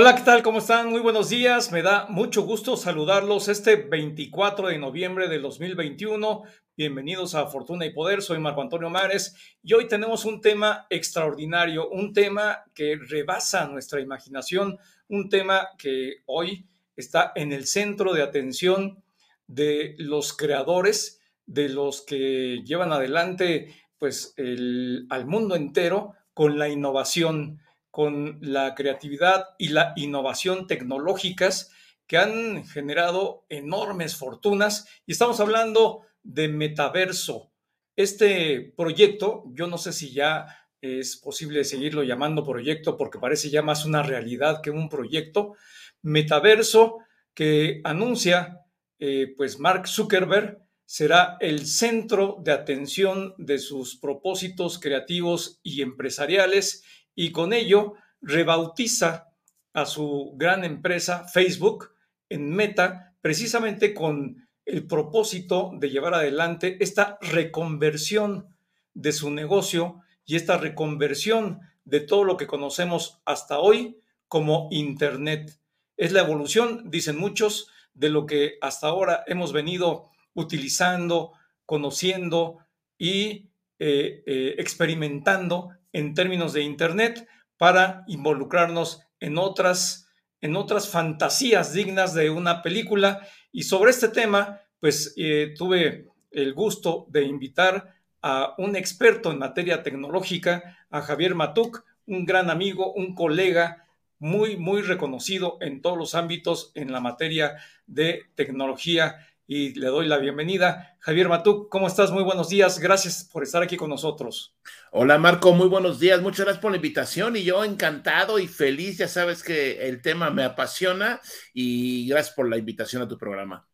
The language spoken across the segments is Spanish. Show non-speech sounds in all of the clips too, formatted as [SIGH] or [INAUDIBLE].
Hola, ¿qué tal? ¿Cómo están? Muy buenos días. Me da mucho gusto saludarlos este 24 de noviembre del 2021. Bienvenidos a Fortuna y Poder. Soy Marco Antonio Mares y hoy tenemos un tema extraordinario, un tema que rebasa nuestra imaginación, un tema que hoy está en el centro de atención de los creadores, de los que llevan adelante pues al mundo entero con la innovación, con la creatividad y la innovación tecnológicas que han generado enormes fortunas. Y estamos hablando de metaverso. Este proyecto, yo no sé si ya es posible seguirlo llamando proyecto porque parece ya más una realidad que un proyecto, metaverso que anuncia eh, pues Mark Zuckerberg será el centro de atención de sus propósitos creativos y empresariales y con ello rebautiza a su gran empresa Facebook en Meta precisamente con el propósito de llevar adelante esta reconversión de su negocio y esta reconversión de todo lo que conocemos hasta hoy como Internet. Es la evolución, dicen muchos, de lo que hasta ahora hemos venido utilizando, conociendo y eh, eh, experimentando en términos de Internet para involucrarnos en otras, en otras fantasías dignas de una película. Y sobre este tema, pues eh, tuve el gusto de invitar a un experto en materia tecnológica, a Javier Matuk, un gran amigo, un colega muy, muy reconocido en todos los ámbitos en la materia de tecnología y le doy la bienvenida. Javier Matú, ¿cómo estás? Muy buenos días. Gracias por estar aquí con nosotros. Hola Marco, muy buenos días. Muchas gracias por la invitación y yo encantado y feliz. Ya sabes que el tema me apasiona y gracias por la invitación a tu programa.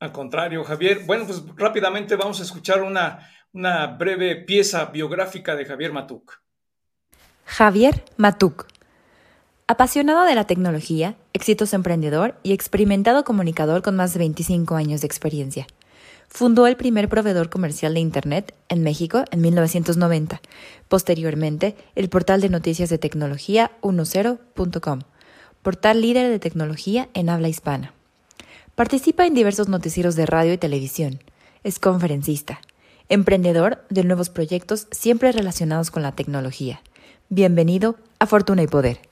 Al contrario, Javier. Bueno, pues rápidamente vamos a escuchar una, una breve pieza biográfica de Javier Matuk. Javier Matuk Apasionado de la tecnología, exitoso emprendedor y experimentado comunicador con más de 25 años de experiencia. Fundó el primer proveedor comercial de Internet en México en 1990. Posteriormente, el portal de noticias de tecnología 10.com, portal líder de tecnología en habla hispana. Participa en diversos noticieros de radio y televisión. Es conferencista, emprendedor de nuevos proyectos siempre relacionados con la tecnología. Bienvenido a Fortuna y Poder.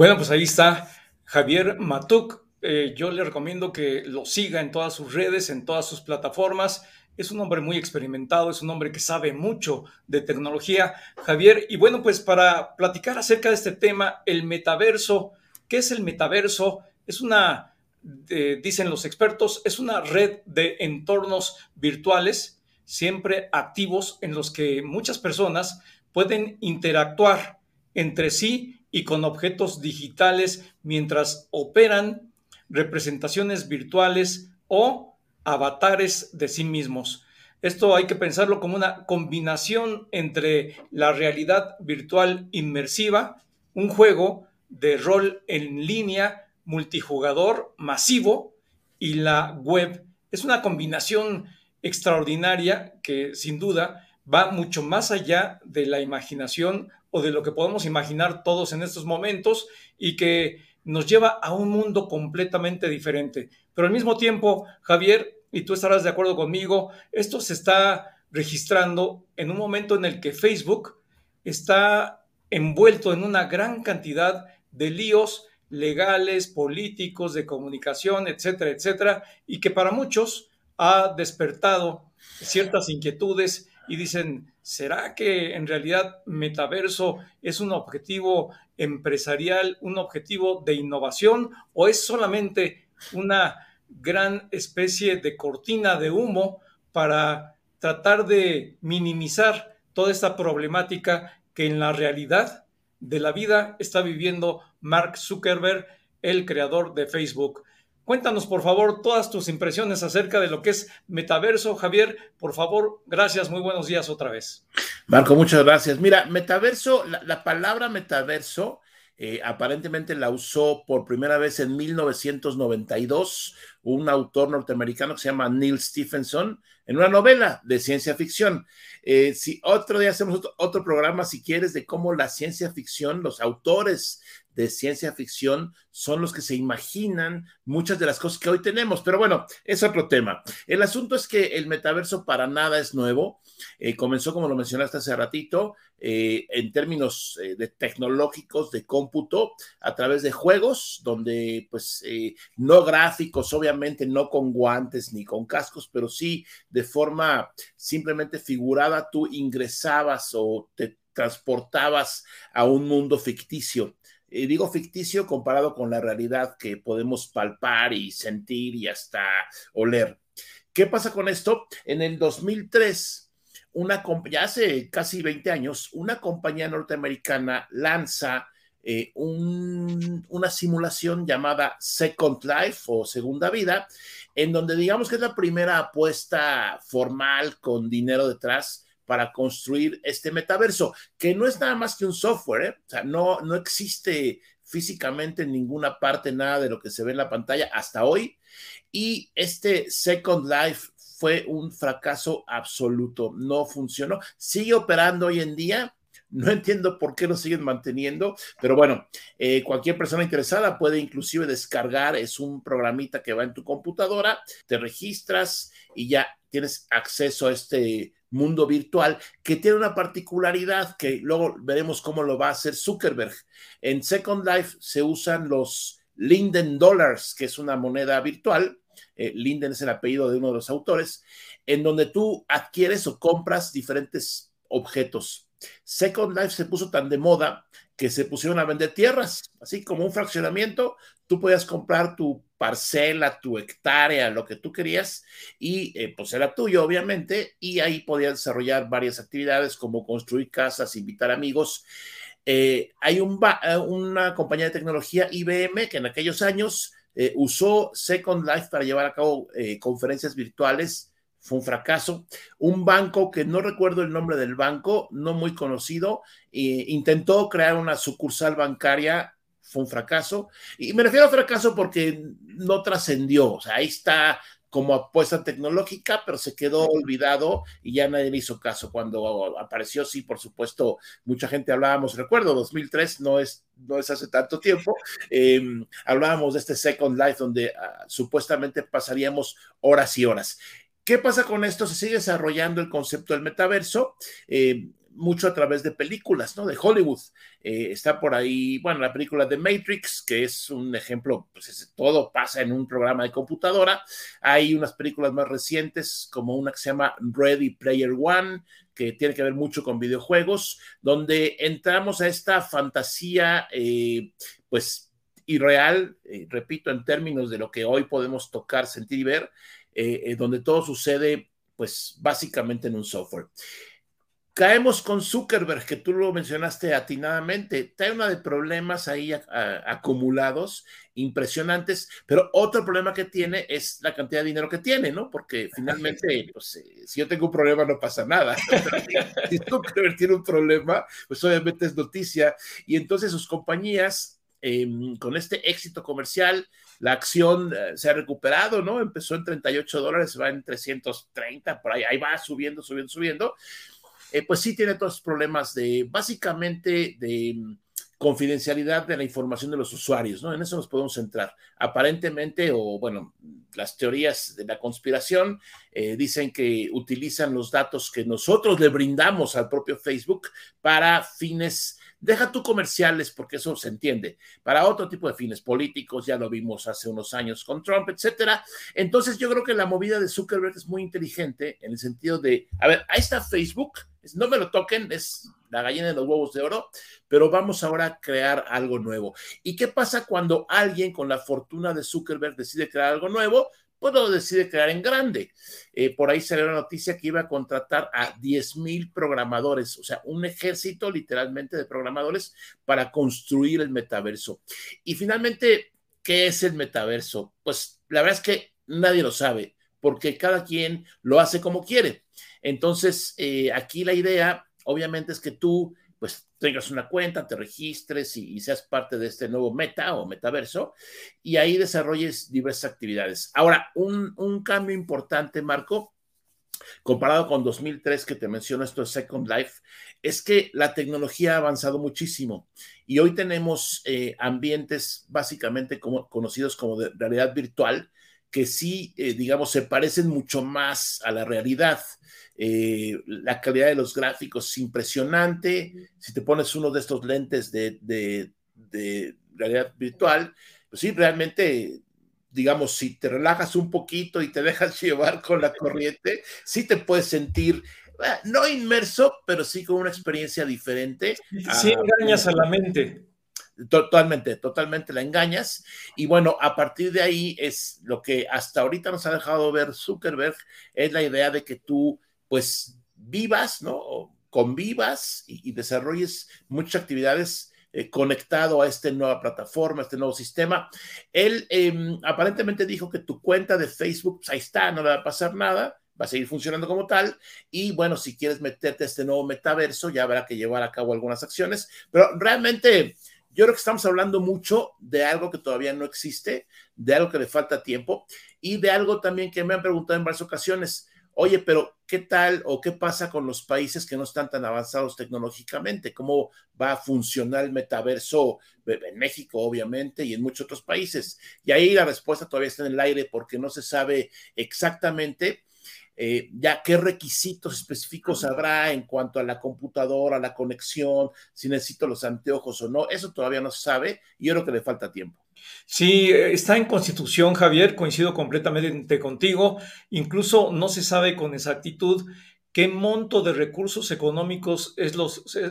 Bueno, pues ahí está Javier Matuk. Eh, yo le recomiendo que lo siga en todas sus redes, en todas sus plataformas. Es un hombre muy experimentado, es un hombre que sabe mucho de tecnología, Javier. Y bueno, pues para platicar acerca de este tema, el metaverso, ¿qué es el metaverso? Es una, dicen los expertos, es una red de entornos virtuales, siempre activos, en los que muchas personas pueden interactuar entre sí y con objetos digitales mientras operan representaciones virtuales o avatares de sí mismos. Esto hay que pensarlo como una combinación entre la realidad virtual inmersiva, un juego de rol en línea multijugador masivo y la web. Es una combinación extraordinaria que sin duda va mucho más allá de la imaginación o de lo que podemos imaginar todos en estos momentos y que nos lleva a un mundo completamente diferente. Pero al mismo tiempo, Javier, y tú estarás de acuerdo conmigo, esto se está registrando en un momento en el que Facebook está envuelto en una gran cantidad de líos legales, políticos, de comunicación, etcétera, etcétera, y que para muchos ha despertado ciertas inquietudes y dicen, ¿será que en realidad metaverso es un objetivo empresarial, un objetivo de innovación o es solamente una gran especie de cortina de humo para tratar de minimizar toda esta problemática que en la realidad de la vida está viviendo Mark Zuckerberg, el creador de Facebook? Cuéntanos, por favor, todas tus impresiones acerca de lo que es metaverso. Javier, por favor, gracias, muy buenos días otra vez. Marco, muchas gracias. Mira, metaverso, la, palabra metaverso eh, aparentemente la usó por primera vez en 1992 un autor norteamericano que se llama Neil Stephenson en una novela de ciencia ficción. Eh, si otro día hacemos otro, otro, programa, si quieres, de cómo la ciencia ficción, los autores de ciencia ficción son los que se imaginan muchas de las cosas que hoy tenemos. Pero bueno, es otro tema. El asunto es que el metaverso para nada es nuevo. Eh, comenzó, como lo mencionaste hace ratito, eh, en términos eh, de tecnológicos de cómputo a través de juegos, donde pues no gráficos, obviamente no con guantes ni con cascos, pero sí de forma simplemente figurada, tú ingresabas o te transportabas a un mundo ficticio. Y digo ficticio comparado con la realidad que podemos palpar y sentir y hasta oler. ¿Qué pasa con esto? En el 2003, una, ya hace casi 20 años, una compañía norteamericana lanza eh, una simulación llamada Second Life o Segunda Vida, en donde digamos que es la primera apuesta formal con dinero detrás para construir este metaverso, que no es nada más que un software, ¿eh? o sea, no, no existe físicamente en ninguna parte nada de lo que se ve en la pantalla hasta hoy. Y este Second Life fue un fracaso absoluto, no funcionó, sigue operando hoy en día. No entiendo por qué lo siguen manteniendo, pero bueno, eh, cualquier persona interesada puede inclusive descargar, es un programita que va en tu computadora, te registras y ya tienes acceso a este mundo virtual que tiene una particularidad que luego veremos cómo lo va a hacer Zuckerberg. En Second Life se usan los Linden Dollars, que es una moneda virtual. Eh, Linden es el apellido de uno de los autores, en donde tú adquieres o compras diferentes objetos. Second Life se puso tan de moda que se pusieron a vender tierras, así como un fraccionamiento. Tú podías comprar tu parcela, tu hectárea, lo que tú querías, y eh, pues era tuyo, obviamente, y ahí podías desarrollar varias actividades como construir casas, invitar amigos. Eh, hay eh, una compañía de tecnología IBM que en aquellos años usó Second Life para llevar a cabo conferencias virtuales fue un fracaso. Un banco que no recuerdo el nombre del banco, no muy conocido, intentó crear una sucursal bancaria, fue un fracaso. Y me refiero a fracaso porque no trascendió, o sea, ahí está como apuesta tecnológica, pero se quedó olvidado y ya nadie le hizo caso. Cuando apareció, sí, por supuesto, mucha gente hablábamos, recuerdo, 2003 no es, no es hace tanto tiempo, em, hablábamos de este Second Life donde ah, supuestamente pasaríamos horas y horas. ¿Qué pasa con esto? Se sigue desarrollando el concepto del metaverso. Eh, mucho a través de películas, ¿no? De Hollywood. Eh, está por ahí, bueno, la película de Matrix, que es un ejemplo, pues todo pasa en un programa de computadora. Hay unas películas más recientes, como una que se llama Ready Player One, que tiene que ver mucho con videojuegos, donde entramos a esta fantasía, eh, pues, irreal, repito, en términos de lo que hoy podemos tocar, sentir y ver, eh, eh, donde todo sucede, pues básicamente en un software. Caemos con Zuckerberg, que tú lo mencionaste atinadamente. Trae una de problemas ahí acumulados, impresionantes, pero otro problema que tiene es la cantidad de dinero que tiene, ¿no? Porque finalmente, pues, eh, si yo tengo un problema, no pasa nada. [LAUGHS] si Zuckerberg tiene un problema, pues obviamente es noticia. Y entonces sus compañías, em, con este éxito comercial, la acción eh, se ha recuperado, ¿no? Empezó en 38 dólares, va en 330, por ahí, ahí va subiendo, subiendo, subiendo. Eh, pues sí tiene todos los problemas de, básicamente, de mm, confidencialidad de la información de los usuarios, ¿no? En eso nos podemos centrar. Aparentemente, o bueno, las teorías de la conspiración eh, dicen que utilizan los datos que nosotros le brindamos al propio Facebook para fines Deja tú comerciales, porque eso se entiende. Para otro tipo de fines políticos, ya lo vimos hace unos años con Trump, etcétera. Entonces, yo creo que la movida de Zuckerberg es muy inteligente en el sentido de, a ver, ahí está Facebook, no me lo toquen, es la gallina de los huevos de oro, pero vamos ahora a crear algo nuevo. ¿Y qué pasa cuando alguien con la fortuna de Zuckerberg decide crear algo nuevo? Pues lo decide crear en grande. Eh, por ahí salió la noticia que iba a contratar a 10 mil programadores, o sea, un ejército literalmente de programadores para construir el metaverso. Y finalmente, ¿qué es el metaverso? Pues la verdad es que nadie lo sabe, porque cada quien lo hace como quiere. Entonces, eh, aquí la idea, obviamente, es que tú pues tengas una cuenta, te registres y, seas parte de este nuevo meta o metaverso y ahí desarrolles diversas actividades. Ahora, un, cambio importante, Marco, comparado con 2003 que te menciono esto de Second Life, es que la tecnología ha avanzado muchísimo y hoy tenemos eh, ambientes básicamente como, conocidos como de realidad virtual que sí, eh, digamos, se parecen mucho más a la realidad. Eh, la calidad de los gráficos es impresionante. Si te pones uno de estos lentes de, de, de realidad virtual, pues sí, realmente digamos, si te relajas un poquito y te dejas [LAUGHS] llevar con la corriente, sí te puedes sentir, eh, no inmerso, pero sí con una experiencia diferente. Sí, engañas a la mente. Totalmente, totalmente la engañas. Y bueno, a partir de ahí es lo que hasta ahorita nos ha dejado ver Zuckerberg, es la idea de que tú, pues, vivas, ¿no? Convivas y, desarrolles muchas actividades eh, conectado a esta nueva plataforma, este nuevo sistema. Él em, aparentemente dijo que tu cuenta de Facebook, pues ahí está, no le va a pasar nada, va a seguir funcionando como tal. Y bueno, si quieres meterte a este nuevo metaverso, ya habrá que llevar a cabo algunas acciones, pero realmente... Yo creo que estamos hablando mucho de algo que todavía no existe, de algo que le falta tiempo y de algo también que me han preguntado en varias ocasiones oye, pero ¿qué tal o qué pasa con los países que no están tan avanzados tecnológicamente? ¿Cómo va a funcionar el metaverso en México, obviamente, y en muchos otros países? Y ahí la respuesta todavía está en el aire porque no se sabe exactamente. Eh, ya qué requisitos específicos habrá en cuanto a la computadora, la conexión, si necesito los anteojos o no, eso todavía no se sabe y yo creo que le falta tiempo. Sí, está en constitución, Javier, coincido completamente contigo. Incluso no se sabe con exactitud qué monto de recursos económicos es,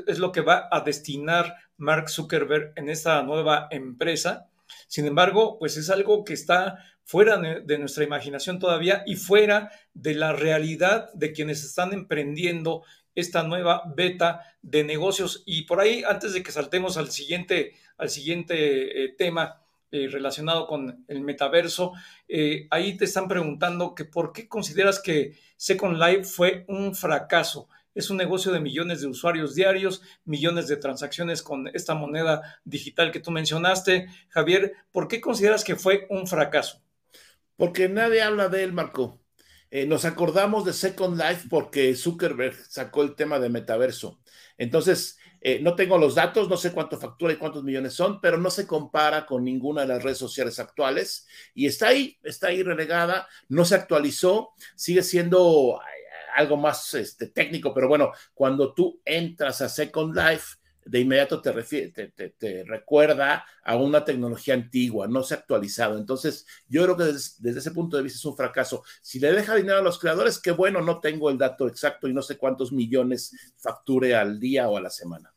es lo que va a destinar Mark Zuckerberg en esta nueva empresa. Sin embargo, pues es algo que está fuera de nuestra imaginación todavía y fuera de la realidad de quienes están emprendiendo esta nueva beta de negocios. Y por ahí, antes de que saltemos al siguiente, al siguiente eh, tema, eh, relacionado con el metaverso. Eh, ahí te están preguntando que por qué consideras que Second Life fue un fracaso. Es un negocio de millones de usuarios diarios, millones de transacciones con esta moneda digital que tú mencionaste. Javier, ¿por qué consideras que fue un fracaso? Porque nadie habla de él, Marco. Eh, nos acordamos de Second Life porque Zuckerberg sacó el tema de metaverso. Entonces, eh, no tengo los datos, no sé cuánto factura y cuántos millones son, pero no se compara con ninguna de las redes sociales actuales y está ahí, está ahí relegada, no se actualizó, sigue siendo algo más este, técnico, pero bueno, cuando tú entras a Second Life, de inmediato te, te, recuerda a una tecnología antigua, no se ha actualizado. Entonces, yo creo que desde, ese punto de vista es un fracaso. Si le deja dinero a los creadores, qué bueno, no tengo el dato exacto y no sé cuántos millones facture al día o a la semana.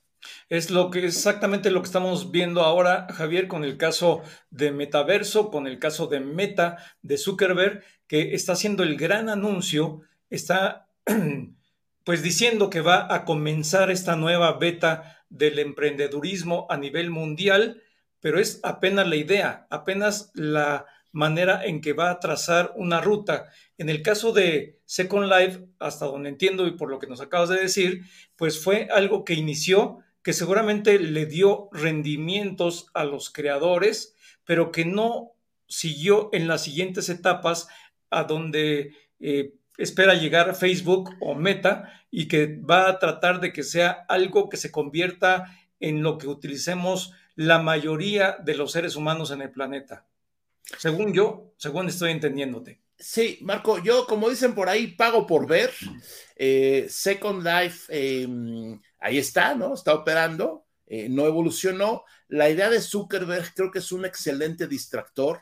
Es lo que exactamente lo que estamos viendo ahora, Javier, con el caso de Metaverso, con el caso de Meta de Zuckerberg, que está haciendo el gran anuncio, está [CLEARS THROAT] pues diciendo que va a comenzar esta nueva beta del emprendedurismo a nivel mundial, pero es apenas la idea, apenas la manera en que va a trazar una ruta. En el caso de Second Life, hasta donde entiendo y por lo que nos acabas de decir, pues fue algo que inició, que seguramente le dio rendimientos a los creadores, pero que no siguió en las siguientes etapas a donde eh, espera llegar Facebook o Meta y que va a tratar de que sea algo que se convierta en lo que utilicemos la mayoría de los seres humanos en el planeta. Según yo, según estoy entendiéndote. Sí, Marco, yo como dicen por ahí, pago por ver. Eh, Second Life, em, ahí está, ¿no? Está operando, eh, no evolucionó. La idea de Zuckerberg creo que es un excelente distractor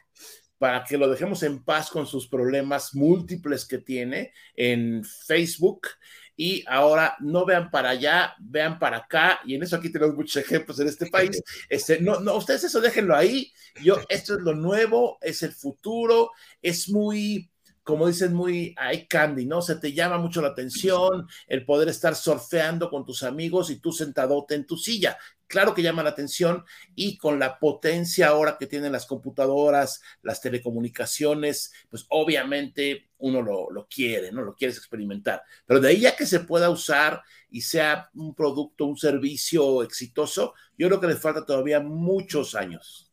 para que lo dejemos en paz con sus problemas múltiples que tiene en Facebook. Y ahora no vean para allá, vean para acá, y en eso aquí tenemos muchos ejemplos en este país. [LAUGHS] Este, no, no, ustedes eso déjenlo ahí. Yo, esto es lo nuevo, es el futuro, es muy, como dicen, muy hay candy, ¿no? Se te llama mucho la atención el poder estar surfeando con tus amigos y tú sentadote en tu silla claro que llama la atención y con la potencia ahora que tienen las computadoras, las telecomunicaciones, pues obviamente uno lo, quiere, ¿no? Lo quieres experimentar. Pero de ahí ya que se pueda usar y sea un producto, un servicio exitoso, yo creo que le falta todavía muchos años.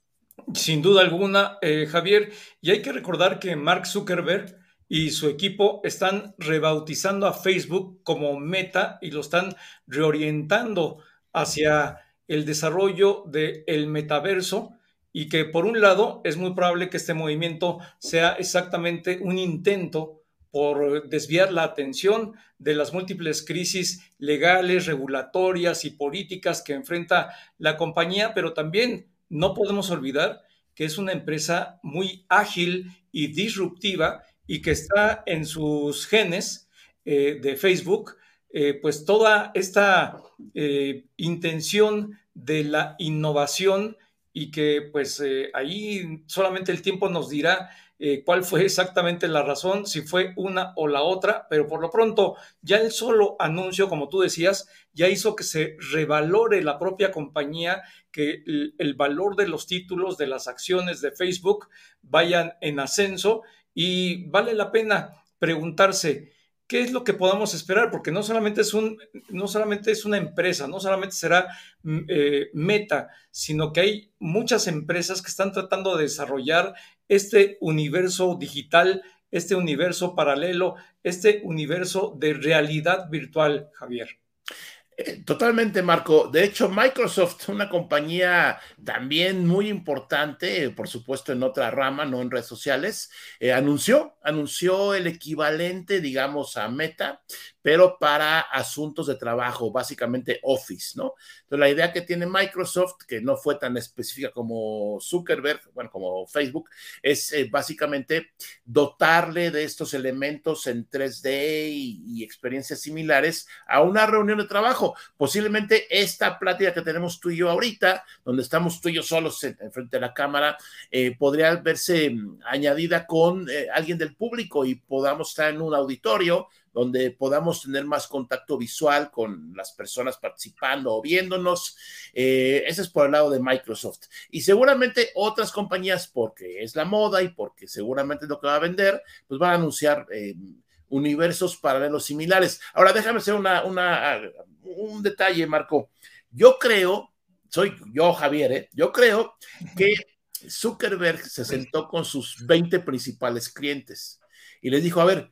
Sin duda alguna, eh, Javier, y hay que recordar que Mark Zuckerberg y su equipo están rebautizando a Facebook como Meta y lo están reorientando hacia el desarrollo del metaverso y que por un lado es muy probable que este movimiento sea exactamente un intento por desviar la atención de las múltiples crisis legales, regulatorias y políticas que enfrenta la compañía, pero también no podemos olvidar que es una empresa muy ágil y disruptiva y que está en sus genes eh, de Facebook, eh, pues toda esta eh, intención de la innovación y que pues ahí solamente el tiempo nos dirá cuál fue exactamente la razón, si fue una o la otra, pero por lo pronto ya el solo anuncio, como tú decías, ya hizo que se revalore la propia compañía, que el valor de los títulos de las acciones de Facebook vayan en ascenso y vale la pena preguntarse qué es lo que podamos esperar, porque no solamente es, un, no solamente es una empresa, no solamente será mm, eh, meta, sino que hay muchas empresas que están tratando de desarrollar este universo digital, este universo paralelo, este universo de realidad virtual, Javier. Eh, totalmente, Marco. De hecho, Microsoft, una compañía también muy importante, por supuesto en otra rama, no en redes sociales, eh, anunció, anunció el equivalente, digamos, a Meta, pero para asuntos de trabajo, básicamente Office, ¿no? Entonces, la idea que tiene Microsoft, que no fue tan específica como Zuckerberg, bueno, como Facebook, es eh, básicamente dotarle de estos elementos en 3D y, experiencias similares a una reunión de trabajo. Posiblemente esta plática que tenemos tú y yo ahorita, donde estamos tú y yo solos en, frente de la cámara, eh, podría verse mm, añadida con eh, alguien del público y podamos estar en un auditorio donde podamos tener más contacto visual con las personas participando o viéndonos. Eh, ese es por el lado de Microsoft. Y seguramente otras compañías, porque es la moda y porque seguramente es lo que va a vender, pues van a anunciar eh, universos paralelos similares. Ahora, déjame hacer una, un detalle, Marco. Yo creo, soy yo, Javier, ¿eh? yo creo que Zuckerberg se sentó con sus 20 principales clientes y les dijo, a ver,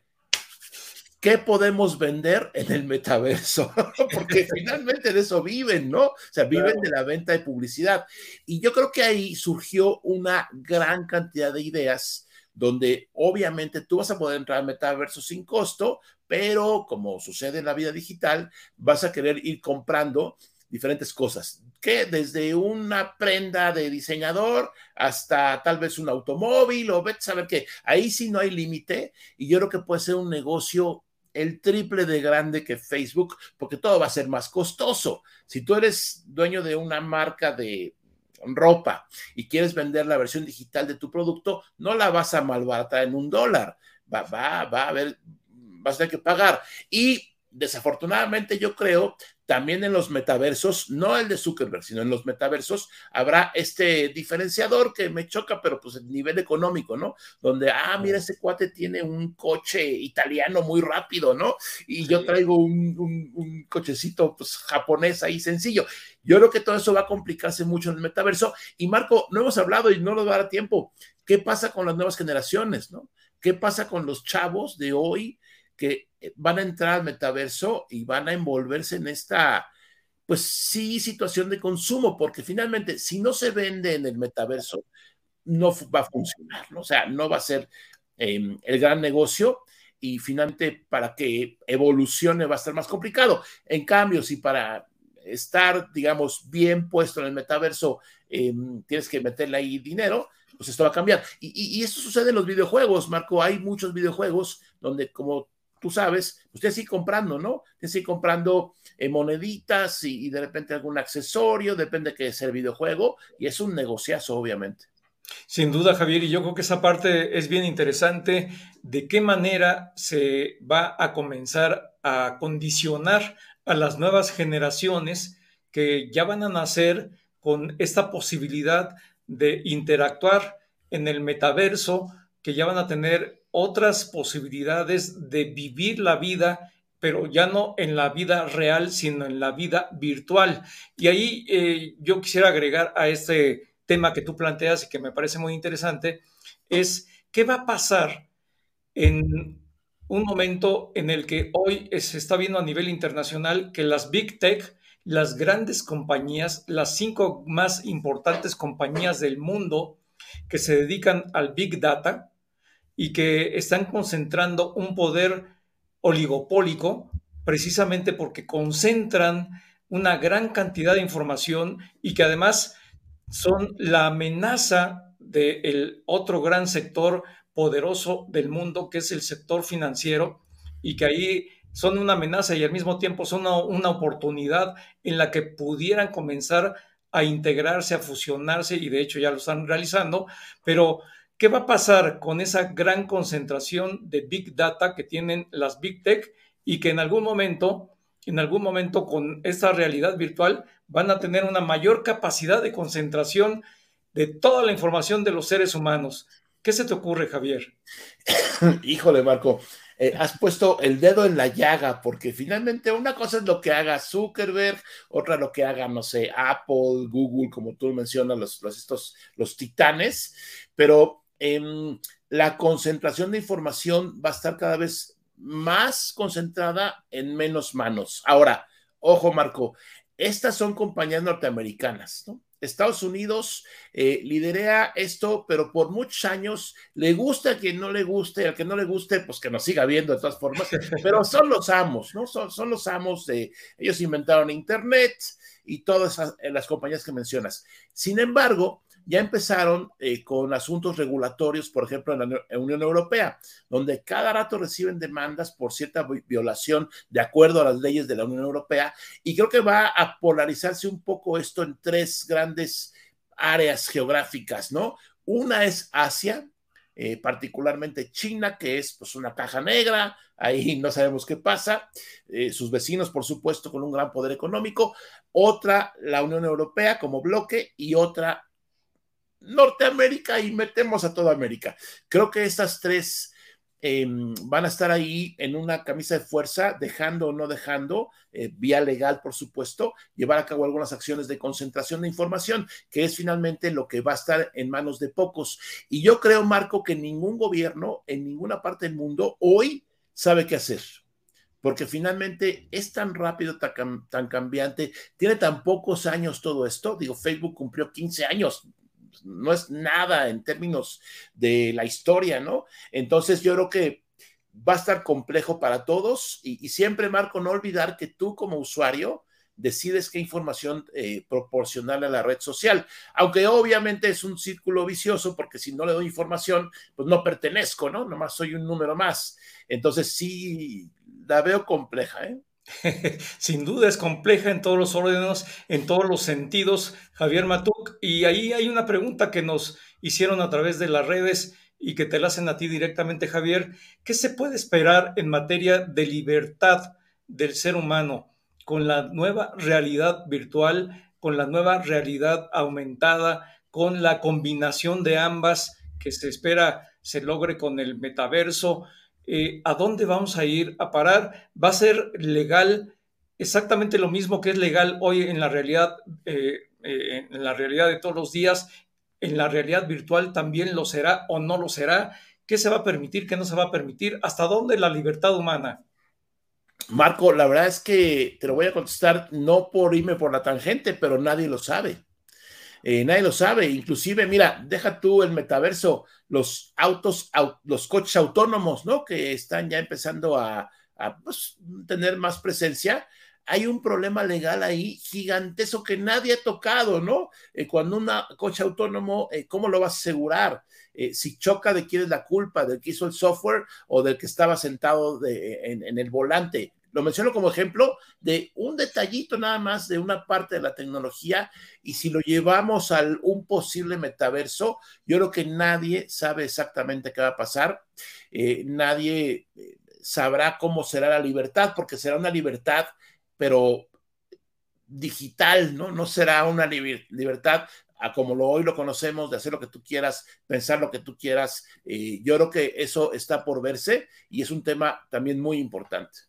¿qué podemos vender en el metaverso? [LAUGHS] Porque finalmente de eso viven, ¿no? O sea, viven de la venta de publicidad. Y yo creo que ahí surgió una gran cantidad de ideas donde obviamente tú vas a poder entrar al metaverso sin costo, pero como sucede en la vida digital, vas a querer ir comprando diferentes cosas, que desde una prenda de diseñador hasta tal vez un automóvil o vete a saber qué, ahí sí no hay límite y yo creo que puede ser un negocio el triple de grande que Facebook, porque todo va a ser más costoso. Si tú eres dueño de una marca de ropa y quieres vender la versión digital de tu producto, no la vas a malbaratar en un dólar. Va, va, va a haber, vas a tener que pagar. Y desafortunadamente yo creo también en los metaversos, no el de Zuckerberg, sino en los metaversos, habrá este diferenciador que me choca, pero pues el nivel económico, ¿no? Donde, ah, mira, ese cuate tiene un coche italiano muy rápido, ¿no? Y yo traigo un, cochecito pues, japonés ahí sencillo. Yo creo que todo eso va a complicarse mucho en el metaverso. Y Marco, no hemos hablado y no nos va a dar tiempo. ¿Qué pasa con las nuevas generaciones, no? ¿Qué pasa con los chavos de hoy? que van a entrar al metaverso y van a envolverse en esta, pues sí, situación de consumo, porque finalmente, si no se vende en el metaverso, no va a funcionar, ¿no? O sea, no va a ser em, el gran negocio y finalmente para que evolucione va a estar más complicado. En cambio, si para estar, digamos, bien puesto en el metaverso em, tienes que meterle ahí dinero, pues esto va a cambiar. Y, y, esto sucede en los videojuegos, Marco. Hay muchos videojuegos donde, como tú sabes, usted sigue comprando, ¿no? Usted sigue comprando eh, moneditas y, de repente algún accesorio, depende de qué es el videojuego, y es un negociazo, obviamente. Sin duda, Javier, y yo creo que esa parte es bien interesante, de qué manera se va a comenzar a condicionar a las nuevas generaciones que ya van a nacer con esta posibilidad de interactuar en el metaverso, que ya van a tener otras posibilidades de vivir la vida, pero ya no en la vida real, sino en la vida virtual. Y ahí eh, yo quisiera agregar a este tema que tú planteas y que me parece muy interesante, es qué va a pasar en un momento en el que hoy se está viendo a nivel internacional que las Big Tech, las grandes compañías, las cinco más importantes compañías del mundo que se dedican al Big Data y que están concentrando un poder oligopólico precisamente porque concentran una gran cantidad de información y que además son la amenaza del otro gran sector poderoso del mundo, que es el sector financiero, y que ahí son una amenaza y al mismo tiempo son una, oportunidad en la que pudieran comenzar a integrarse, a fusionarse, y de hecho ya lo están realizando, pero ¿qué va a pasar con esa gran concentración de Big Data que tienen las Big Tech y que en algún momento, en algún momento con esta realidad virtual van a tener una mayor capacidad de concentración de toda la información de los seres humanos? ¿Qué se te ocurre, Javier? [COUGHS] Híjole, Marco, eh, has puesto el dedo en la llaga, porque finalmente una cosa es lo que haga Zuckerberg, otra lo que haga, no sé, Apple, Google, como tú mencionas, los, estos, los titanes, pero em, la concentración de información va a estar cada vez más concentrada en menos manos. Ahora, ojo, Marco, estas son compañías norteamericanas, ¿no? Estados Unidos eh, liderea esto, pero por muchos años le gusta a quien no le guste, al que no le guste, pues que nos siga viendo de todas formas, pero son los amos, ¿no? Son, los amos de, ellos inventaron Internet y todas eh, las compañías que mencionas. Sin embargo, ya empezaron eh, con asuntos regulatorios, por ejemplo, en la Unión Europea, donde cada rato reciben demandas por cierta violación de acuerdo a las leyes de la Unión Europea. Y creo que va a polarizarse un poco esto en tres grandes áreas geográficas, ¿no? Una es Asia, eh, particularmente China, que es pues una caja negra, ahí [LAUGHS] no sabemos qué pasa, eh, sus vecinos, por supuesto, con un gran poder económico, otra la Unión Europea como bloque y otra Norteamérica y metemos a toda América. Creo que estas tres em, van a estar ahí en una camisa de fuerza, dejando o no dejando, eh, vía legal, por supuesto, llevar a cabo algunas acciones de concentración de información, que es finalmente lo que va a estar en manos de pocos. Y yo creo, Marco, que ningún gobierno en ninguna parte del mundo hoy sabe qué hacer porque finalmente es tan rápido, tan, tan, cambiante, tiene tan pocos años todo esto. Digo, Facebook cumplió 15 años no es nada en términos de la historia, ¿no? Entonces yo creo que va a estar complejo para todos y, siempre, Marco, no olvidar que tú como usuario decides qué información eh, a la red social, aunque obviamente es un círculo vicioso porque si no le doy información, pues no pertenezco, ¿no? Nomás soy un número más. Entonces sí, la veo compleja, ¿eh? [LAUGHS] Sin duda es compleja en todos los órdenes, en todos los sentidos, Javier Matuk. Y ahí hay una pregunta que nos hicieron a través de las redes y que te la hacen a ti directamente, Javier. ¿Qué se puede esperar en materia de libertad del ser humano con la nueva realidad virtual, con la nueva realidad aumentada, con la combinación de ambas que se espera se logre con el metaverso? Eh, ¿a dónde vamos a ir a parar? ¿Va a ser legal exactamente lo mismo que es legal hoy en la realidad, eh, eh, en la realidad de todos los días? ¿En la realidad virtual también lo será o no lo será? ¿Qué se va a permitir, qué no se va a permitir? ¿Hasta dónde la libertad humana? Marco, la verdad es que te lo voy a contestar no por irme por la tangente, pero nadie lo sabe. Eh, nadie lo sabe. Inclusive, mira, deja tú el metaverso, los autos, los coches autónomos, ¿no? Que están ya empezando a, pues, tener más presencia. Hay un problema legal ahí gigantesco que nadie ha tocado, ¿no? Eh, cuando un coche autónomo, eh, ¿cómo lo vas a asegurar? si choca, ¿de quién es la culpa? ¿Del que hizo el software o del que estaba sentado en el volante? Lo menciono como ejemplo de un detallito nada más de una parte de la tecnología y si lo llevamos a un posible metaverso, yo creo que nadie sabe exactamente qué va a pasar, eh, nadie eh, sabrá cómo será la libertad, porque será una libertad, pero digital, ¿no? No será una libertad a como lo, hoy lo conocemos, de hacer lo que tú quieras, pensar lo que tú quieras. Eh, yo creo que eso está por verse y es un tema también muy importante.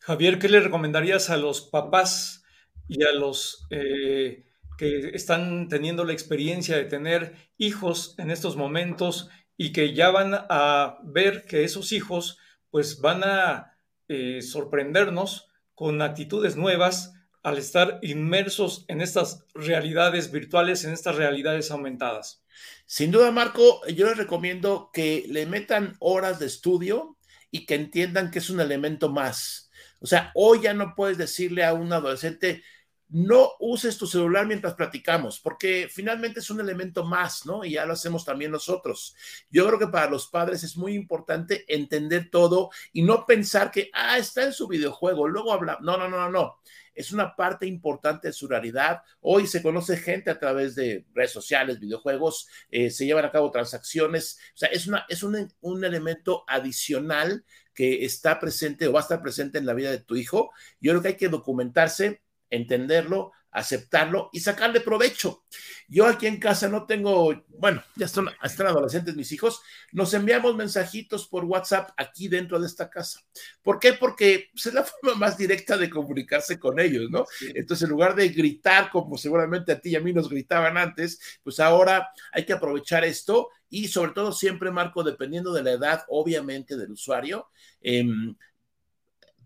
Javier, ¿qué le recomendarías a los papás y a los eh, que están teniendo la experiencia de tener hijos en estos momentos y que ya van a ver que esos hijos pues van a eh, sorprendernos con actitudes nuevas al estar inmersos en estas realidades virtuales, en estas realidades aumentadas. Sin duda, Marco, yo les recomiendo que le metan horas de estudio y que entiendan que es un elemento más. O sea, hoy ya no puedes decirle a un adolescente, no uses tu celular mientras platicamos, porque finalmente es un elemento más, ¿no? Y ya lo hacemos también nosotros. Yo creo que para los padres es muy importante entender todo y no pensar que, ah, está en su videojuego, luego habla. No, no, no, no, no. Es una parte importante de su realidad. Hoy se conoce gente a través de redes sociales, videojuegos, eh, se llevan a cabo transacciones. O sea, es, una, es un, un elemento adicional que está presente o va a estar presente en la vida de tu hijo. Yo creo que hay que documentarse entenderlo, aceptarlo y sacarle provecho. Yo aquí en casa no tengo, bueno, ya están, están, adolescentes mis hijos, nos enviamos mensajitos por WhatsApp aquí dentro de esta casa. ¿Por qué? Porque pues, es la [LAUGHS] forma más directa de comunicarse con ellos, ¿no? Entonces, en lugar de gritar como seguramente a ti y a mí nos gritaban antes, pues ahora hay que aprovechar esto y sobre todo siempre, Marco, dependiendo de la edad, obviamente, del usuario, eh,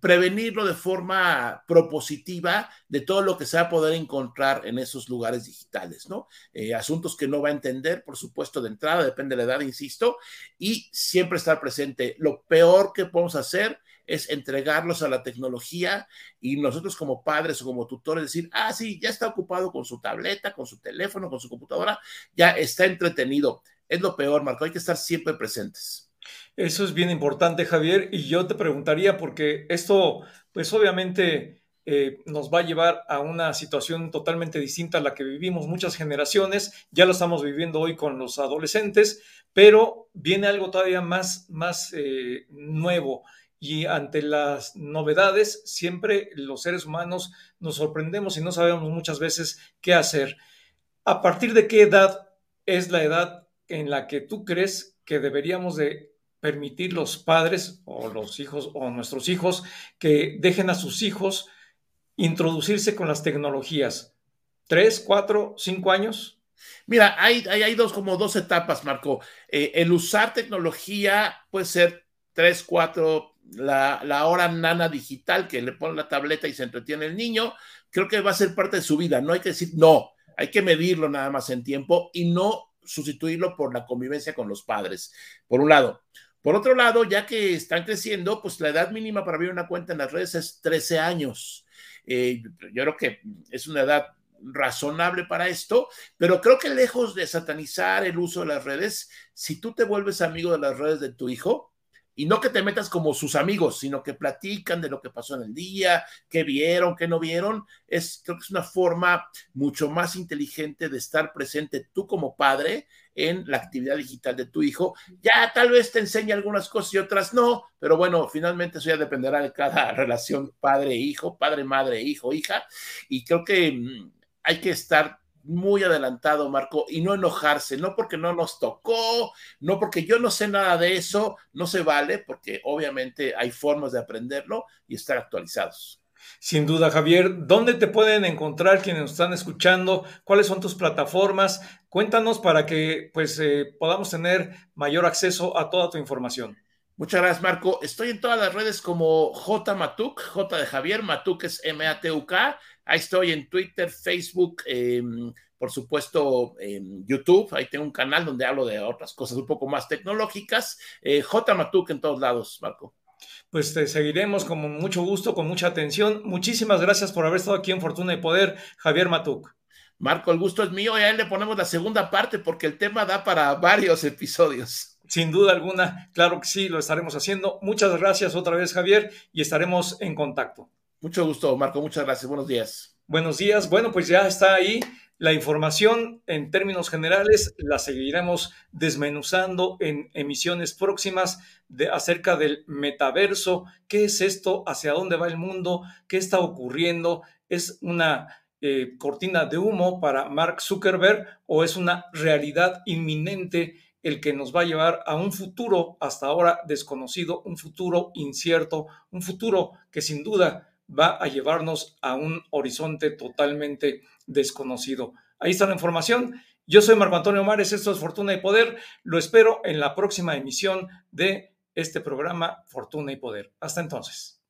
prevenirlo de forma propositiva de todo lo que se va a poder encontrar en esos lugares digitales, ¿no? Eh, asuntos que no va a entender, por supuesto, de entrada, depende de la edad, insisto, y siempre estar presente. Lo peor que podemos hacer es entregarlos a la tecnología y nosotros como padres o como tutores decir, ah, sí, ya está ocupado con su tableta, con su teléfono, con su computadora, ya está entretenido. Es lo peor, Marco, hay que estar siempre presentes. Eso es bien importante, Javier, y yo te preguntaría, porque esto, pues obviamente eh, nos va a llevar a una situación totalmente distinta a la que vivimos muchas generaciones, ya lo estamos viviendo hoy con los adolescentes, pero viene algo todavía más, más eh, nuevo. Y ante las novedades, siempre los seres humanos nos sorprendemos y no sabemos muchas veces qué hacer. ¿A partir de qué edad es la edad en la que tú crees que deberíamos de permitir los padres o los hijos o nuestros hijos que dejen a sus hijos introducirse con las tecnologías? ¿Tres, cuatro, cinco años? Mira, hay, hay, dos, como dos etapas, Marco. Eh, el usar tecnología puede ser tres, cuatro, la, la hora nana digital que le pone la tableta y se entretiene el niño, creo que va a ser parte de su vida. No hay que decir no, hay que medirlo nada más en tiempo y no sustituirlo por la convivencia con los padres. Por un lado. Por otro lado, ya que están creciendo, pues la edad mínima para abrir una cuenta en las redes es 13 años. Eh, yo creo que es una edad razonable para esto, pero creo que lejos de satanizar el uso de las redes, si tú te vuelves amigo de las redes de tu hijo, y no que te metas como sus amigos, sino que platican de lo que pasó en el día, qué vieron, qué no vieron. Es, creo que es una forma mucho más inteligente de estar presente tú como padre en la actividad digital de tu hijo. Ya tal vez te enseñe algunas cosas y otras no, pero bueno, finalmente eso ya dependerá de cada [LAUGHS] relación padre-hijo, padre-madre, hijo, hija. Y creo que mm, hay que estar muy adelantado, Marco, y no enojarse, no porque no nos tocó, no porque yo no sé nada de eso, no se vale, porque obviamente hay formas de aprenderlo y estar actualizados. Sin duda, Javier, ¿dónde te pueden encontrar quienes nos están escuchando? ¿Cuáles son tus plataformas? Cuéntanos para que pues eh, podamos tener mayor acceso a toda tu información. Muchas gracias, Marco. Estoy en todas las redes como J Matuk, J de Javier, Matuk es M-A-T-U-K. Ahí estoy en Twitter, Facebook, em, por supuesto, en YouTube. Ahí tengo un canal donde hablo de otras cosas un poco más tecnológicas. Eh, J Matuk en todos lados, Marco. Pues te seguiremos con mucho gusto, con mucha atención. Muchísimas gracias por haber estado aquí en Fortuna y Poder, Javier Matuk. Marco, el gusto es mío y a él le ponemos la segunda parte porque el tema da para varios episodios. Sin duda alguna, claro que sí, lo estaremos haciendo. Muchas gracias otra vez, Javier, y estaremos en contacto. Mucho gusto, Marco, muchas gracias. Buenos días. Buenos días. Bueno, pues ya está ahí la información en términos generales. La seguiremos desmenuzando en emisiones próximas de, acerca del metaverso. ¿Qué es esto? ¿Hacia dónde va el mundo? ¿Qué está ocurriendo? ¿Es una eh, cortina de humo para Mark Zuckerberg o es una realidad inminente el que nos va a llevar a un futuro hasta ahora desconocido, un futuro incierto, un futuro que sin duda va a llevarnos a un horizonte totalmente desconocido. Ahí está la información Yo soy Marco Antonio Mares, esto es Fortuna y Poder. Lo espero en la próxima emisión de este programa Fortuna y Poder. Hasta entonces.